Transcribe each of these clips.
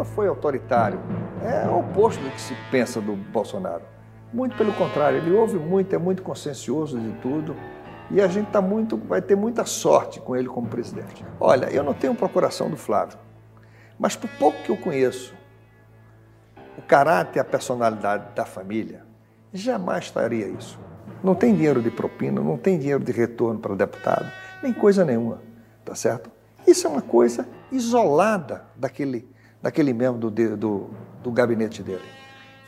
nunca foi autoritário. É o oposto do que se pensa do Bolsonaro. Muito pelo contrário, ele ouve muito, é muito consciencioso de tudo. E a gente tá muito, vai ter muita sorte com ele como presidente. Olha, eu não tenho procuração do Flávio, mas por pouco que eu conheço, o caráter, a personalidade da família, jamais faria isso. Não tem dinheiro de propina, não tem dinheiro de retorno para deputado, nem coisa nenhuma, tá certo? Isso é uma coisa isolada daquele, daquele membro do, do, do gabinete dele.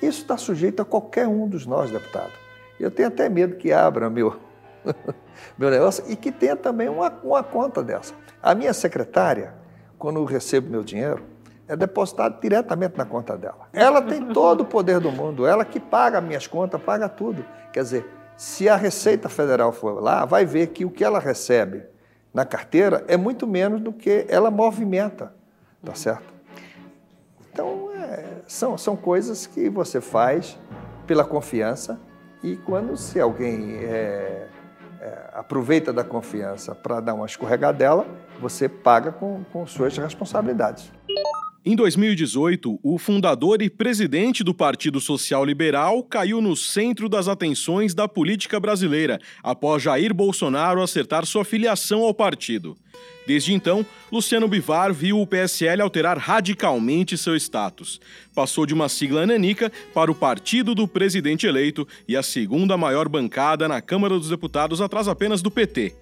Isso está sujeito a qualquer um dos nós, deputado. Eu tenho até medo que abra meu, meu negócio e que tenha também uma, uma conta dessa. A minha secretária, quando eu recebo meu dinheiro, é depositado diretamente na conta dela. Ela tem todo o poder do mundo, ela que paga minhas contas, paga tudo. Quer dizer, se a Receita Federal for lá, vai ver que o que ela recebe na carteira é muito menos do que ela movimenta, tá certo? São, são coisas que você faz pela confiança e quando se alguém é, é, aproveita da confiança para dar uma escorregadela, você paga com, com suas responsabilidades. Em 2018, o fundador e presidente do Partido Social Liberal caiu no centro das atenções da política brasileira, após Jair Bolsonaro acertar sua filiação ao partido. Desde então, Luciano Bivar viu o PSL alterar radicalmente seu status. Passou de uma sigla nanica para o partido do presidente eleito e a segunda maior bancada na Câmara dos Deputados atrás apenas do PT.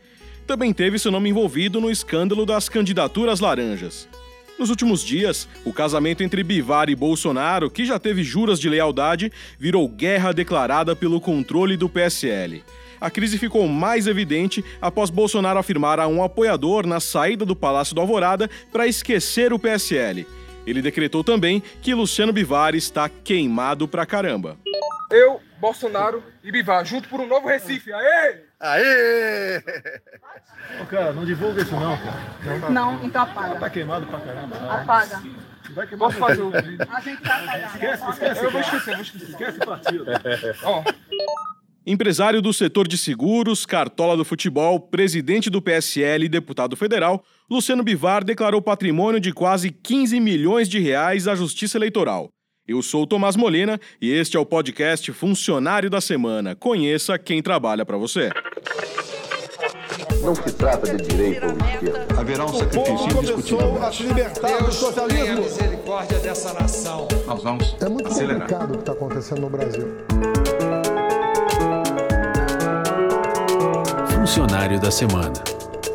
Também teve seu nome envolvido no escândalo das candidaturas laranjas. Nos últimos dias, o casamento entre Bivar e Bolsonaro, que já teve juras de lealdade, virou guerra declarada pelo controle do PSL. A crise ficou mais evidente após Bolsonaro afirmar a um apoiador na saída do Palácio do Alvorada para esquecer o PSL. Ele decretou também que Luciano Bivar está queimado pra caramba. Eu, Bolsonaro e Bivar, junto por um novo Recife. Aê! Aê! Ô, cara, não divulga isso não, cara. Não, então apaga. Tá queimado pra caramba. Apaga. Vai queimar. Posso fazer o vídeo? A gente tá apagando. Esquece, esquece. Eu vou esquecer, vou esquecer. Esquece o partido. Ó, Empresário do setor de seguros, cartola do futebol, presidente do PSL e deputado federal, Luciano Bivar declarou patrimônio de quase 15 milhões de reais à Justiça Eleitoral. Eu sou o Tomás Molina e este é o podcast Funcionário da Semana. Conheça quem trabalha para você. Não se trata de direita ou esquerda. Haverá um sacrifício indiscutível. a se libertar do socialismo. misericórdia dessa nação. Nós vamos É muito acelerar. complicado o que está acontecendo no Brasil. Funcionário da Semana,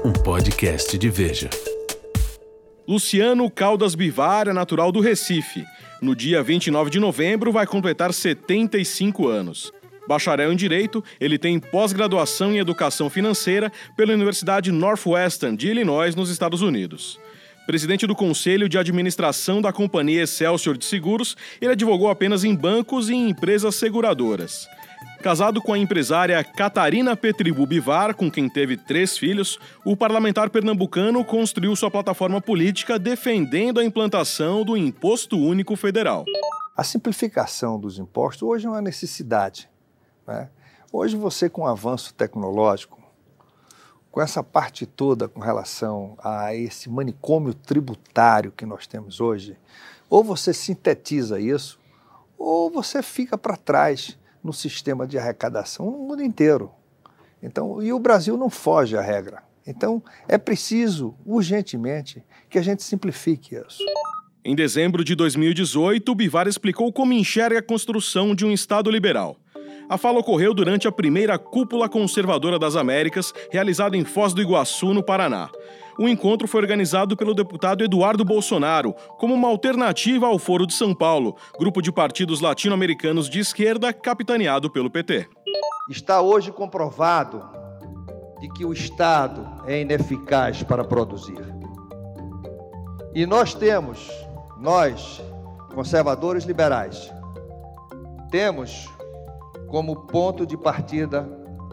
um podcast de Veja. Luciano Caldas Bivar é natural do Recife. No dia 29 de novembro, vai completar 75 anos. Bacharel em Direito, ele tem pós-graduação em Educação Financeira pela Universidade Northwestern de Illinois, nos Estados Unidos. Presidente do Conselho de Administração da Companhia Excelsior de Seguros, ele advogou apenas em bancos e em empresas seguradoras. Casado com a empresária Catarina Petribu Bivar, com quem teve três filhos, o parlamentar pernambucano construiu sua plataforma política defendendo a implantação do Imposto Único Federal. A simplificação dos impostos hoje é uma necessidade. né? Hoje você, com o avanço tecnológico, com essa parte toda com relação a esse manicômio tributário que nós temos hoje, ou você sintetiza isso, ou você fica para trás no sistema de arrecadação no mundo inteiro. Então, e o Brasil não foge à regra. Então, é preciso, urgentemente, que a gente simplifique isso. Em dezembro de 2018, o Bivar explicou como enxerga a construção de um Estado liberal. A fala ocorreu durante a primeira Cúpula Conservadora das Américas, realizada em Foz do Iguaçu, no Paraná. O encontro foi organizado pelo deputado Eduardo Bolsonaro, como uma alternativa ao Foro de São Paulo, grupo de partidos latino-americanos de esquerda capitaneado pelo PT. Está hoje comprovado de que o Estado é ineficaz para produzir. E nós temos, nós, conservadores liberais, temos como ponto de partida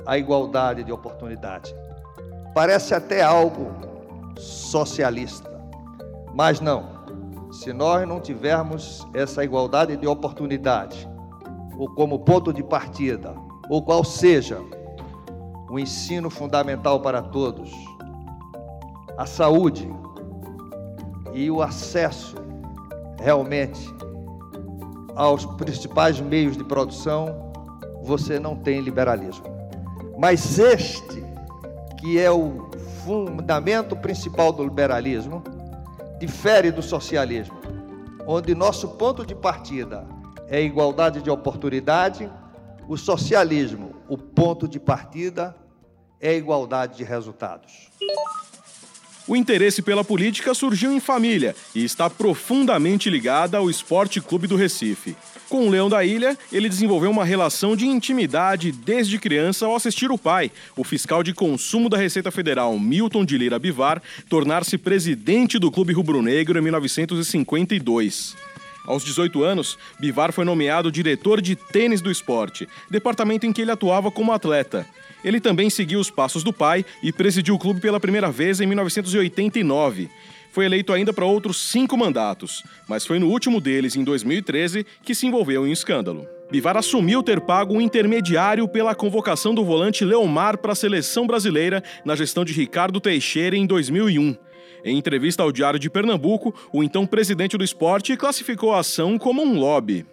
a igualdade de oportunidade. Parece até algo socialista, mas não. Se nós não tivermos essa igualdade de oportunidade, ou como ponto de partida, ou qual seja o ensino fundamental para todos, a saúde e o acesso realmente aos principais meios de produção, você não tem liberalismo. Mas este, que é o fundamento principal do liberalismo, difere do socialismo, onde nosso ponto de partida é a igualdade de oportunidade, o socialismo, o ponto de partida é a igualdade de resultados. O interesse pela política surgiu em família e está profundamente ligada ao Esporte Clube do Recife. Com o Leão da Ilha, ele desenvolveu uma relação de intimidade desde criança ao assistir o pai, o fiscal de consumo da Receita Federal, Milton de Lira Bivar, tornar-se presidente do Clube Rubro-Negro em 1952. Aos 18 anos, Bivar foi nomeado diretor de tênis do esporte, departamento em que ele atuava como atleta. Ele também seguiu os passos do pai e presidiu o clube pela primeira vez em 1989. Foi eleito ainda para outros cinco mandatos, mas foi no último deles, em 2013, que se envolveu em escândalo. Bivar assumiu ter pago um intermediário pela convocação do volante Leomar para a seleção brasileira na gestão de Ricardo Teixeira em 2001. Em entrevista ao Diário de Pernambuco, o então presidente do esporte classificou a ação como um lobby.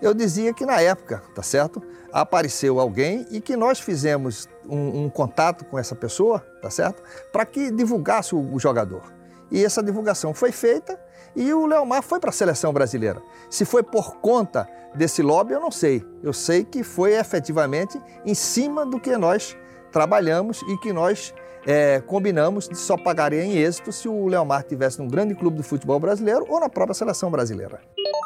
Eu dizia que na época, tá certo? Apareceu alguém e que nós fizemos um, um contato com essa pessoa, tá certo? Para que divulgasse o, o jogador. E essa divulgação foi feita e o Leomar foi para a seleção brasileira. Se foi por conta desse lobby, eu não sei. Eu sei que foi efetivamente em cima do que nós trabalhamos e que nós é, combinamos de só pagaria em êxito se o Leomar tivesse num grande clube do futebol brasileiro ou na própria seleção brasileira.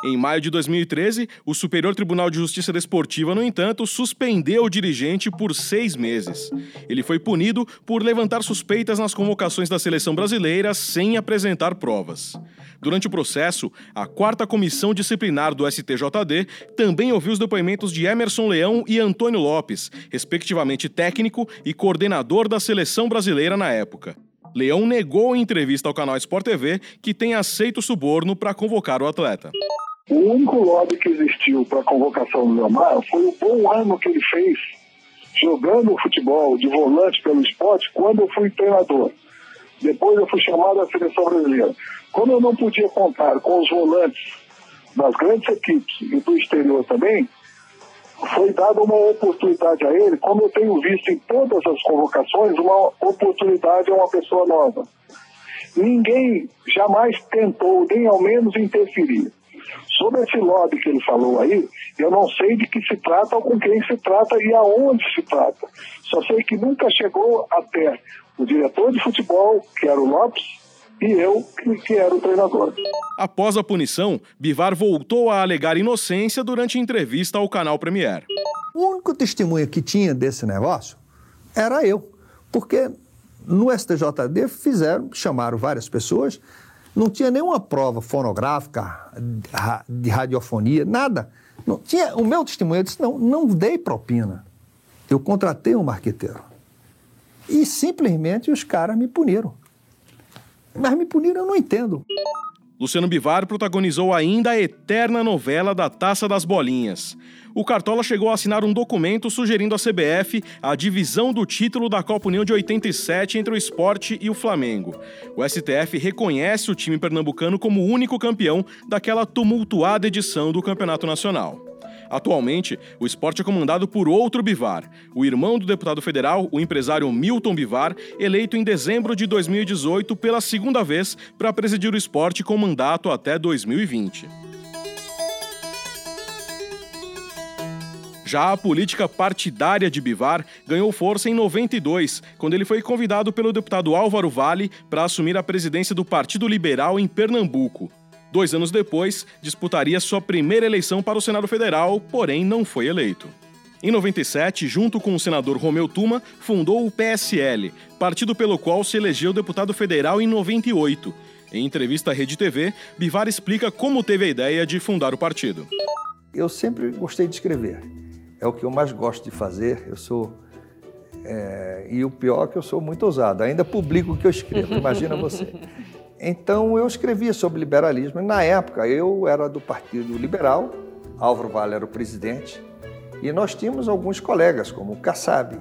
Em maio de 2013, o Superior Tribunal de Justiça Desportiva, no entanto, suspendeu o dirigente por seis meses. Ele foi punido por levantar suspeitas nas convocações da seleção brasileira sem apresentar provas. Durante o processo, a quarta comissão disciplinar do STJD também ouviu os depoimentos de Emerson Leão e Antônio Lopes, respectivamente técnico e coordenador da seleção brasileira na época. Leão negou em entrevista ao canal Sport TV que tem aceito suborno para convocar o atleta. O único lobby que existiu para a convocação do Leomar foi o bom ano que ele fez jogando futebol de volante pelo esporte quando eu fui treinador. Depois eu fui chamado à seleção brasileira. Como eu não podia contar com os volantes das grandes equipes e do exterior também, foi dada uma oportunidade a ele, como eu tenho visto em todas as convocações, uma oportunidade a uma pessoa nova. Ninguém jamais tentou, nem ao menos interferir. Sobre esse lobby que ele falou aí, eu não sei de que se trata ou com quem se trata e aonde se trata. Só sei que nunca chegou até o diretor de futebol, que era o Lopes, e eu, que, era o treinador. Após a punição, Bivar voltou a alegar inocência durante entrevista ao canal Premier. O único testemunho que tinha desse negócio era eu, porque no STJD fizeram, chamaram várias pessoas, não tinha nenhuma prova fonográfica, de radiofonia, nada. Não tinha, o meu testemunho, eu disse, não, não dei propina. Eu contratei um marqueteiro. E simplesmente os caras me puniram. Mas me puniram, eu não entendo. Luciano Bivar protagonizou ainda a eterna novela da Taça das Bolinhas. O Cartola chegou a assinar um documento sugerindo à CBF a divisão do título da Copa União de 87 entre o esporte e o Flamengo. O STF reconhece o time pernambucano como o único campeão daquela tumultuada edição do Campeonato Nacional. Atualmente, o esporte é comandado por outro Bivar, o irmão do deputado federal, o empresário Milton Bivar, eleito em dezembro de 2018 pela segunda vez para presidir o esporte com mandato até 2020. Já a política partidária de Bivar ganhou força em 92, quando ele foi convidado pelo deputado Álvaro Vale para assumir a presidência do Partido Liberal em Pernambuco. Dois anos depois, disputaria sua primeira eleição para o Senado Federal, porém não foi eleito. Em 97, junto com o senador Romeu Tuma, fundou o PSL, partido pelo qual se elegeu deputado federal em 98. Em entrevista à Rede TV, Bivar explica como teve a ideia de fundar o partido. Eu sempre gostei de escrever. É o que eu mais gosto de fazer. Eu sou. É... e o pior é que eu sou muito ousado. Ainda publico o que eu escrevo, imagina você. Então eu escrevia sobre liberalismo. Na época eu era do Partido Liberal, Álvaro Vale era o presidente, e nós tínhamos alguns colegas, como o Kassab,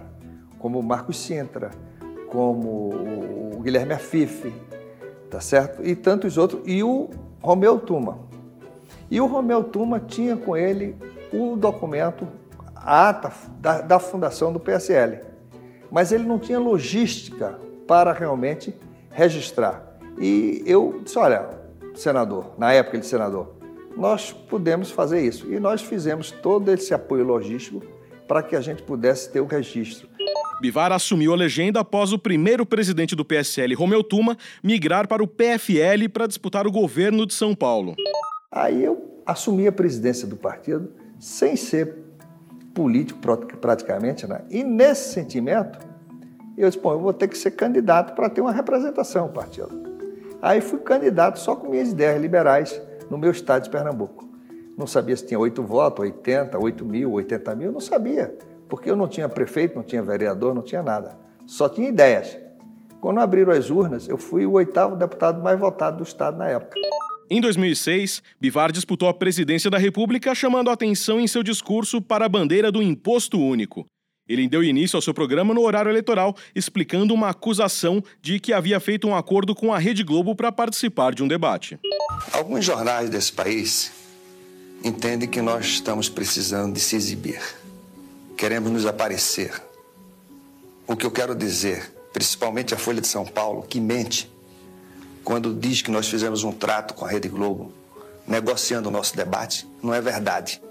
como o Marcos Sintra, como o Guilherme Afife, tá certo? E tantos outros, e o Romeu Tuma. E o Romeu Tuma tinha com ele o documento, a ata da, da fundação do PSL. Mas ele não tinha logística para realmente registrar. E eu disse: olha, senador, na época ele senador, nós pudemos fazer isso. E nós fizemos todo esse apoio logístico para que a gente pudesse ter o registro. Bivar assumiu a legenda após o primeiro presidente do PSL, Romeu Tuma, migrar para o PFL para disputar o governo de São Paulo. Aí eu assumi a presidência do partido sem ser político praticamente, né? E nesse sentimento, eu disse, bom, eu vou ter que ser candidato para ter uma representação no partido. Aí fui candidato só com minhas ideias liberais no meu estado de Pernambuco. Não sabia se tinha 8 votos, 80, 8 mil, 80 mil, não sabia, porque eu não tinha prefeito, não tinha vereador, não tinha nada. Só tinha ideias. Quando abriram as urnas, eu fui o oitavo deputado mais votado do estado na época. Em 2006, Bivar disputou a presidência da República, chamando a atenção em seu discurso para a bandeira do imposto único. Ele deu início ao seu programa no horário eleitoral, explicando uma acusação de que havia feito um acordo com a Rede Globo para participar de um debate. Alguns jornais desse país entendem que nós estamos precisando de se exibir. Queremos nos aparecer. O que eu quero dizer, principalmente a Folha de São Paulo, que mente quando diz que nós fizemos um trato com a Rede Globo, negociando o nosso debate, não é verdade.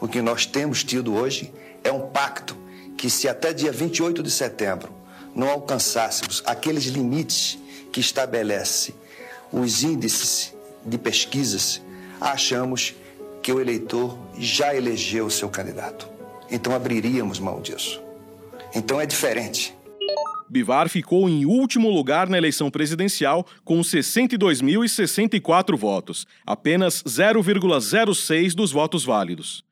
O que nós temos tido hoje é um pacto que, se até dia 28 de setembro não alcançássemos aqueles limites que estabelece os índices de pesquisas, achamos que o eleitor já elegeu o seu candidato. Então abriríamos mão disso. Então é diferente. Bivar ficou em último lugar na eleição presidencial com 62.064 votos, apenas 0,06 dos votos válidos.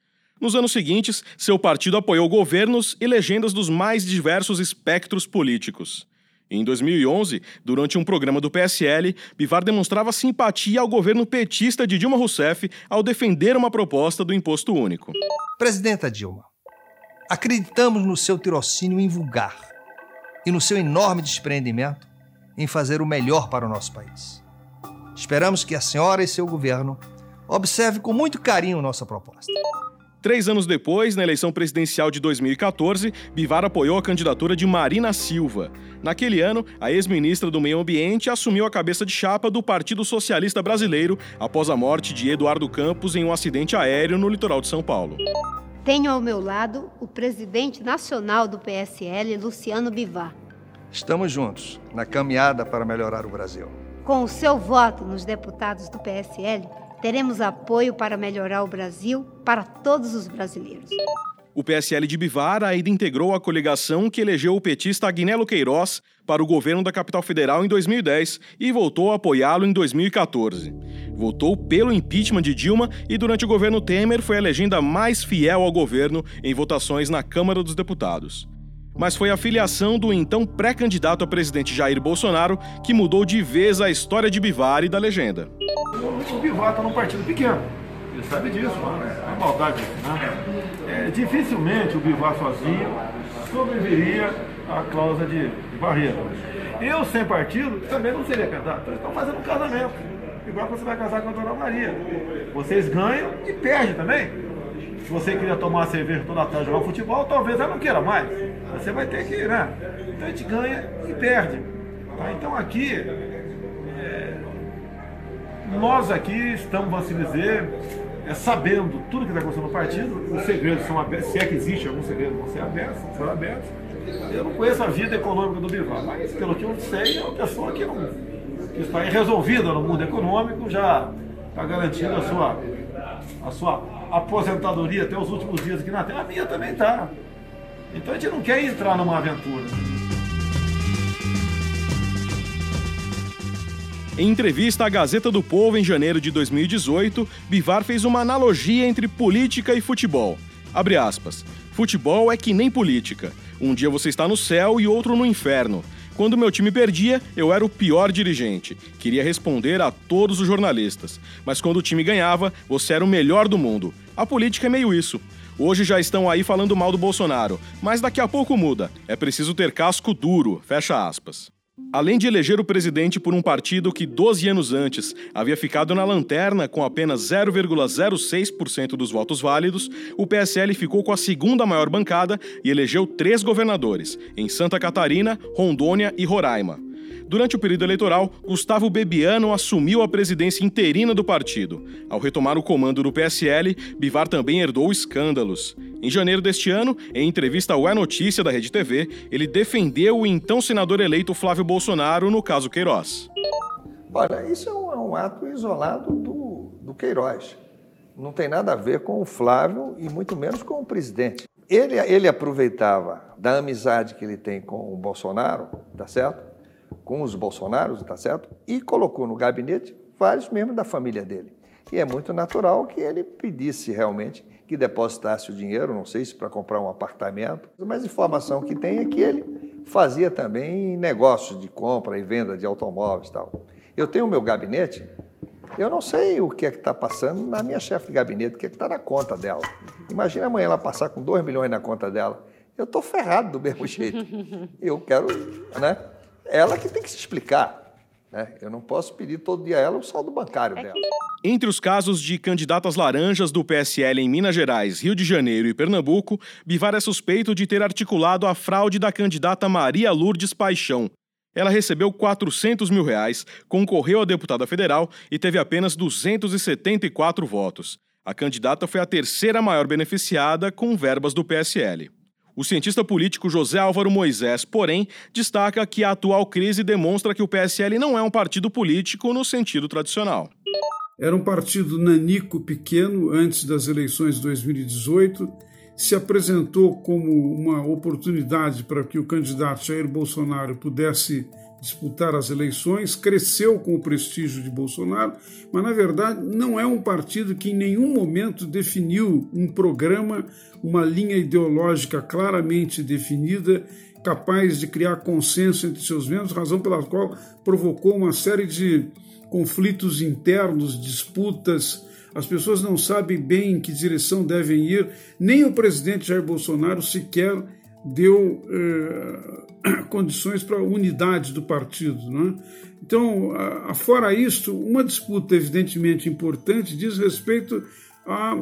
Nos anos seguintes, seu partido apoiou governos e legendas dos mais diversos espectros políticos. Em 2011, durante um programa do PSL, Bivar demonstrava simpatia ao governo petista de Dilma Rousseff ao defender uma proposta do imposto único. Presidenta Dilma, acreditamos no seu tirocínio invulgar e no seu enorme desprendimento em fazer o melhor para o nosso país. Esperamos que a senhora e seu governo observe com muito carinho nossa proposta. Três anos depois, na eleição presidencial de 2014, Bivar apoiou a candidatura de Marina Silva. Naquele ano, a ex-ministra do Meio Ambiente assumiu a cabeça de chapa do Partido Socialista Brasileiro após a morte de Eduardo Campos em um acidente aéreo no litoral de São Paulo. Tenho ao meu lado o presidente nacional do PSL, Luciano Bivar. Estamos juntos na caminhada para melhorar o Brasil. Com o seu voto nos deputados do PSL, teremos apoio para melhorar o Brasil para todos os brasileiros. O PSL de Bivar ainda integrou a coligação que elegeu o petista Agnello Queiroz para o governo da capital federal em 2010 e voltou a apoiá-lo em 2014. Votou pelo impeachment de Dilma e, durante o governo Temer, foi a legenda mais fiel ao governo em votações na Câmara dos Deputados mas foi a filiação do então pré-candidato a presidente Jair Bolsonaro que mudou de vez a história de Bivar e da legenda. O Bivar está num partido pequeno, ele sabe disso, né? é maldade. Né? É, dificilmente o Bivar sozinho sobreviveria à cláusula de, de barreira. Eu, sem partido, também não seria candidato. Eles estão fazendo um casamento. Igual você vai casar com a Dona Maria. Vocês ganham e perdem também. Se você queria tomar cerveja toda tarde jogar futebol, talvez ela não queira mais. Você vai ter que, né? Então a gente ganha e perde. Tá? Então aqui, é, nós aqui estamos, vamos dizer, é, sabendo tudo que está acontecendo no partido, os segredos são abertos, se é que existe algum segredo, vão ser abertos, serão abertos. Eu não conheço a vida econômica do Bivar, mas pelo que eu sei, é uma pessoa que, não, que está resolvida no mundo econômico, já está garantindo a sua, a sua aposentadoria até os últimos dias aqui na Terra, a minha também está. Então a gente não quer entrar numa aventura. Em entrevista à Gazeta do Povo em janeiro de 2018, Bivar fez uma analogia entre política e futebol. Abre aspas. Futebol é que nem política. Um dia você está no céu e outro no inferno. Quando meu time perdia, eu era o pior dirigente. Queria responder a todos os jornalistas. Mas quando o time ganhava, você era o melhor do mundo. A política é meio isso. Hoje já estão aí falando mal do Bolsonaro, mas daqui a pouco muda. É preciso ter casco duro, fecha aspas. Além de eleger o presidente por um partido que 12 anos antes havia ficado na lanterna com apenas 0,06% dos votos válidos, o PSL ficou com a segunda maior bancada e elegeu três governadores, em Santa Catarina, Rondônia e Roraima. Durante o período eleitoral, Gustavo Bebiano assumiu a presidência interina do partido. Ao retomar o comando do PSL, Bivar também herdou escândalos. Em janeiro deste ano, em entrevista ao É Notícia da Rede TV, ele defendeu o então senador eleito Flávio Bolsonaro no caso Queiroz. Olha, isso é um, é um ato isolado do, do Queiroz. Não tem nada a ver com o Flávio e muito menos com o presidente. Ele, ele aproveitava da amizade que ele tem com o Bolsonaro, tá certo? Com os Bolsonaros, tá certo? E colocou no gabinete vários membros da família dele. E é muito natural que ele pedisse realmente que depositasse o dinheiro, não sei se para comprar um apartamento, mas a informação que tem é que ele fazia também negócios de compra e venda de automóveis e tal. Eu tenho o meu gabinete, eu não sei o que é que está passando na minha chefe de gabinete, o que é que está na conta dela. Imagina amanhã ela passar com 2 milhões na conta dela. Eu estou ferrado do mesmo jeito. Eu quero, né? Ela que tem que se explicar. Né? Eu não posso pedir todo dia a ela o saldo bancário é dela. Entre os casos de candidatas laranjas do PSL em Minas Gerais, Rio de Janeiro e Pernambuco, Bivar é suspeito de ter articulado a fraude da candidata Maria Lourdes Paixão. Ela recebeu 400 mil reais, concorreu a deputada federal e teve apenas 274 votos. A candidata foi a terceira maior beneficiada com verbas do PSL. O cientista político José Álvaro Moisés, porém, destaca que a atual crise demonstra que o PSL não é um partido político no sentido tradicional. Era um partido nanico pequeno antes das eleições de 2018, se apresentou como uma oportunidade para que o candidato Jair Bolsonaro pudesse disputar as eleições, cresceu com o prestígio de Bolsonaro, mas na verdade não é um partido que em nenhum momento definiu um programa, uma linha ideológica claramente definida, capaz de criar consenso entre seus membros, razão pela qual provocou uma série de conflitos internos, disputas. As pessoas não sabem bem em que direção devem ir, nem o presidente Jair Bolsonaro sequer deu eh, condições para a unidade do partido. Né? Então, fora isto, uma disputa evidentemente importante diz respeito à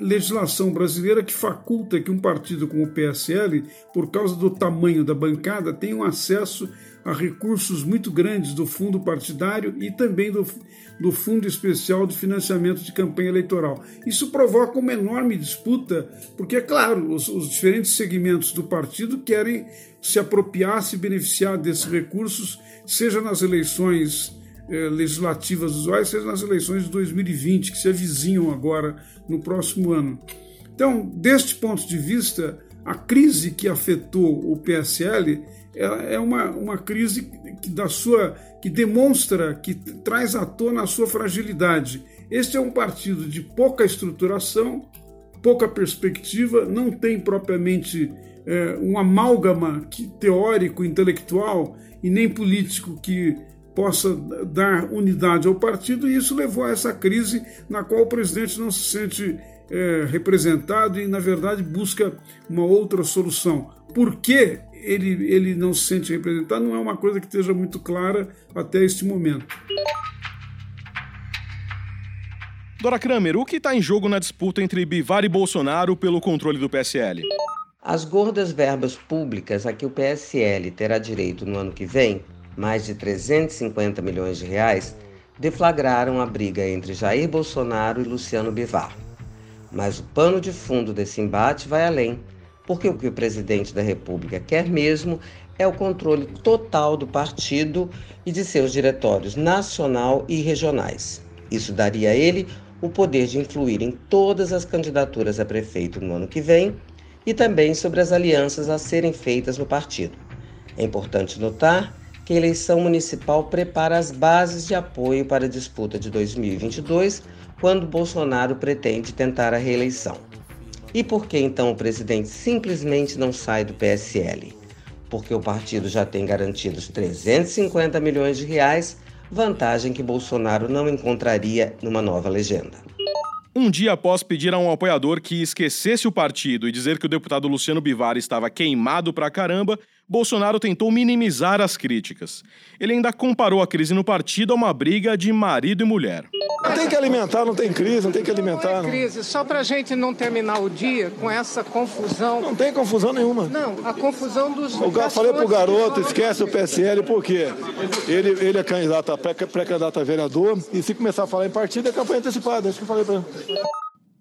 legislação brasileira que faculta que um partido como o PSL, por causa do tamanho da bancada, tenha um acesso a recursos muito grandes do fundo partidário e também do, do Fundo Especial de Financiamento de Campanha Eleitoral. Isso provoca uma enorme disputa, porque, é claro, os, os diferentes segmentos do partido querem se apropriar, se beneficiar desses recursos, seja nas eleições eh, legislativas usuais, seja nas eleições de 2020, que se avizinham agora no próximo ano. Então, deste ponto de vista, a crise que afetou o PSL é uma, uma crise que, da sua, que demonstra, que traz à tona a sua fragilidade. Este é um partido de pouca estruturação, pouca perspectiva, não tem propriamente é, um amálgama que, teórico, intelectual e nem político que possa dar unidade ao partido, e isso levou a essa crise na qual o presidente não se sente é, representado e, na verdade, busca uma outra solução. Por que ele, ele não se sente representado não é uma coisa que esteja muito clara até este momento. Dora Kramer, o que está em jogo na disputa entre Bivar e Bolsonaro pelo controle do PSL? As gordas verbas públicas a que o PSL terá direito no ano que vem, mais de 350 milhões de reais, deflagraram a briga entre Jair Bolsonaro e Luciano Bivar. Mas o pano de fundo desse embate vai além porque o que o presidente da República quer mesmo é o controle total do partido e de seus diretórios nacional e regionais. Isso daria a ele o poder de influir em todas as candidaturas a prefeito no ano que vem e também sobre as alianças a serem feitas no partido. É importante notar que a eleição municipal prepara as bases de apoio para a disputa de 2022, quando Bolsonaro pretende tentar a reeleição. E por que então o presidente simplesmente não sai do PSL? Porque o partido já tem garantidos 350 milhões de reais, vantagem que Bolsonaro não encontraria numa nova legenda. Um dia após pedir a um apoiador que esquecesse o partido e dizer que o deputado Luciano Bivar estava queimado pra caramba, Bolsonaro tentou minimizar as críticas. Ele ainda comparou a crise no partido a uma briga de marido e mulher. Não tem que alimentar, não tem crise, não tem que alimentar. Não é crise, só para a gente não terminar o dia com essa confusão. Não tem confusão nenhuma. Não, a confusão dos. Eu falei pro garoto, esquece o PSL, porque ele, ele é candidato a pré-candidato a vereador, e se começar a falar em partido, é campanha antecipada. É isso que eu falei para ele.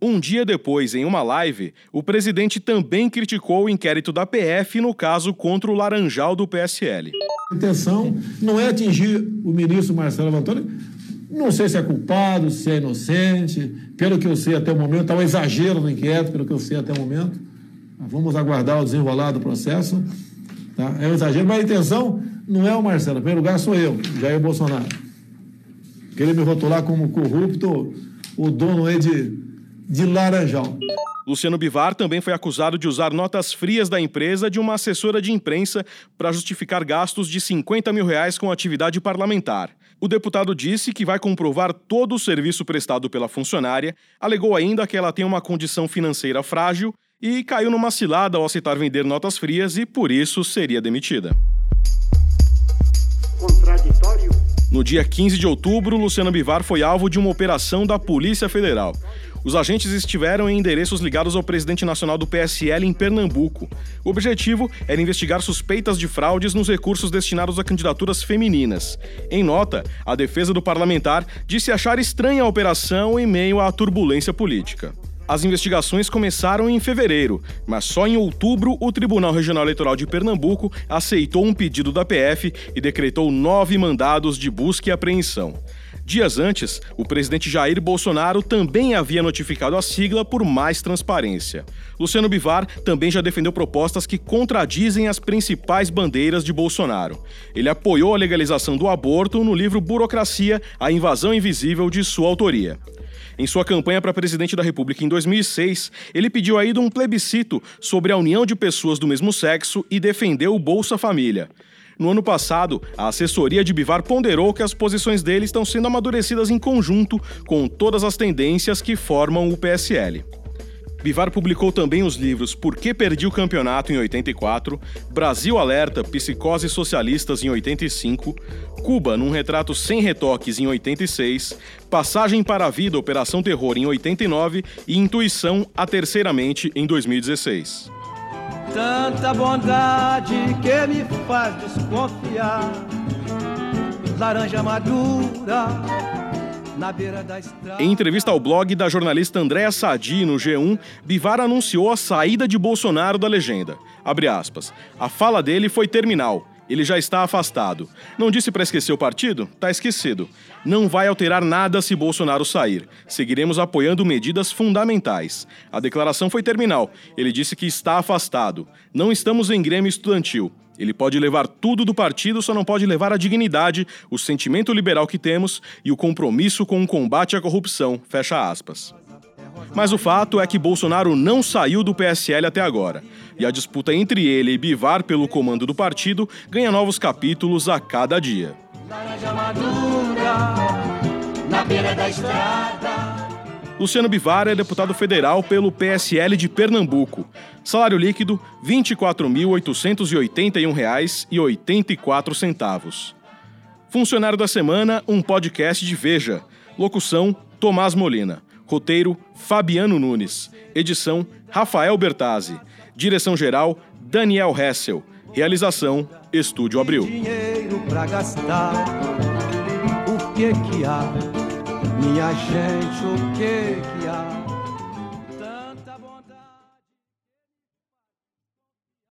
Um dia depois, em uma live, o presidente também criticou o inquérito da PF no caso contra o Laranjal do PSL. A intenção não é atingir o ministro Marcelo Antônio. Não sei se é culpado, se é inocente. Pelo que eu sei até o momento, há um exagero no inquérito, pelo que eu sei até o momento. Vamos aguardar o desenrolar do processo. Tá? É um exagero, mas a intenção não é o Marcelo. Em primeiro lugar, sou eu, Jair Bolsonaro. Querer me rotular como corrupto, o dono é de de Laranjal. Luciano Bivar também foi acusado de usar notas frias da empresa de uma assessora de imprensa para justificar gastos de 50 mil reais com atividade parlamentar. O deputado disse que vai comprovar todo o serviço prestado pela funcionária, alegou ainda que ela tem uma condição financeira frágil e caiu numa cilada ao aceitar vender notas frias e por isso seria demitida. Contraditório. No dia 15 de outubro, Luciano Bivar foi alvo de uma operação da Polícia Federal. Os agentes estiveram em endereços ligados ao presidente nacional do PSL em Pernambuco. O objetivo era investigar suspeitas de fraudes nos recursos destinados a candidaturas femininas. Em nota, a defesa do parlamentar disse achar estranha a operação em meio à turbulência política. As investigações começaram em fevereiro, mas só em outubro o Tribunal Regional Eleitoral de Pernambuco aceitou um pedido da PF e decretou nove mandados de busca e apreensão. Dias antes, o presidente Jair Bolsonaro também havia notificado a sigla por mais transparência. Luciano Bivar também já defendeu propostas que contradizem as principais bandeiras de Bolsonaro. Ele apoiou a legalização do aborto no livro Burocracia, a invasão invisível de sua autoria. Em sua campanha para presidente da República em 2006, ele pediu ainda um plebiscito sobre a união de pessoas do mesmo sexo e defendeu o Bolsa Família. No ano passado, a assessoria de Bivar ponderou que as posições dele estão sendo amadurecidas em conjunto com todas as tendências que formam o PSL. Bivar publicou também os livros Por que Perdi o Campeonato em 84, Brasil Alerta, Psicose Socialistas em 85, Cuba num retrato sem retoques em 86, Passagem para a Vida, Operação Terror em 89 e Intuição, a Terceira Mente em 2016 tanta bondade que me faz desconfiar. Laranja madura. Na beira da estrada. Em entrevista ao blog da jornalista Andréa Sadi no G1, Bivar anunciou a saída de Bolsonaro da legenda. Abre aspas. A fala dele foi terminal. Ele já está afastado. Não disse para esquecer o partido? Tá esquecido. Não vai alterar nada se Bolsonaro sair. Seguiremos apoiando medidas fundamentais. A declaração foi terminal. Ele disse que está afastado. Não estamos em Grêmio Estudantil. Ele pode levar tudo do partido, só não pode levar a dignidade, o sentimento liberal que temos e o compromisso com o combate à corrupção. Fecha aspas. Mas o fato é que Bolsonaro não saiu do PSL até agora. E a disputa entre ele e Bivar pelo comando do partido ganha novos capítulos a cada dia. Luciano Bivar é deputado federal pelo PSL de Pernambuco. Salário líquido R$ 24.881,84. Funcionário da semana, um podcast de Veja. Locução: Tomás Molina. Roteiro: Fabiano Nunes. Edição: Rafael Bertazzi. Direção-geral: Daniel Hessel. Realização: Estúdio Abril. Dinheiro pra gastar. O que que há? Minha gente, o que que há?